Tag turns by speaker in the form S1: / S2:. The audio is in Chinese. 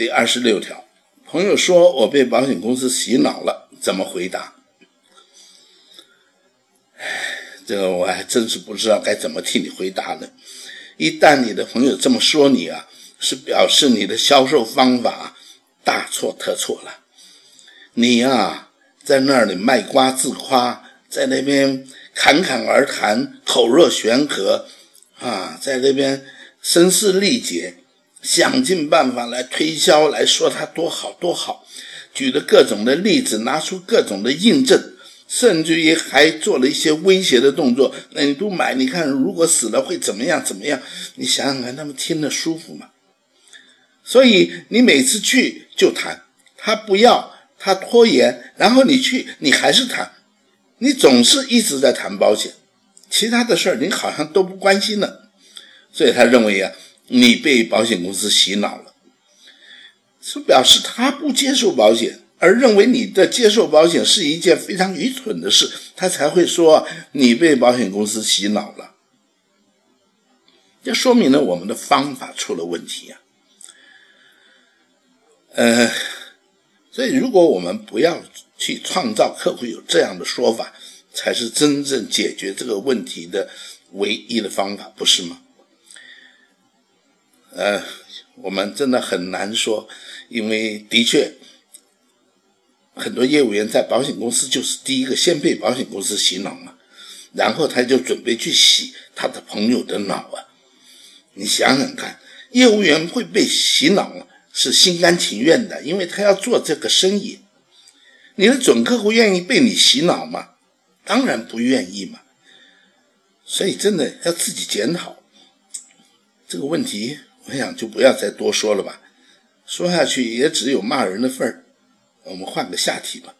S1: 第二十六条，朋友说我被保险公司洗脑了，怎么回答？这个我还真是不知道该怎么替你回答呢。一旦你的朋友这么说你啊，是表示你的销售方法大错特错了。你呀，在那里卖瓜自夸，在那边侃侃而谈，口若悬河，啊，在那边声嘶力竭。想尽办法来推销，来说他多好多好，举了各种的例子，拿出各种的印证，甚至于还做了一些威胁的动作。那你不买，你看如果死了会怎么样？怎么样？你想想看，他们听得舒服吗？所以你每次去就谈，他不要，他拖延，然后你去，你还是谈，你总是一直在谈保险，其他的事儿你好像都不关心了。所以他认为呀。你被保险公司洗脑了，是表示他不接受保险，而认为你的接受保险是一件非常愚蠢的事，他才会说你被保险公司洗脑了。这说明了我们的方法出了问题呀。呃，所以如果我们不要去创造客户有这样的说法，才是真正解决这个问题的唯一的方法，不是吗？呃，我们真的很难说，因为的确，很多业务员在保险公司就是第一个先被保险公司洗脑嘛，然后他就准备去洗他的朋友的脑啊。你想想看，业务员会被洗脑是心甘情愿的，因为他要做这个生意。你的准客户愿意被你洗脑吗？当然不愿意嘛。所以真的要自己检讨这个问题。我想就不要再多说了吧，说下去也只有骂人的份儿。我们换个下题吧。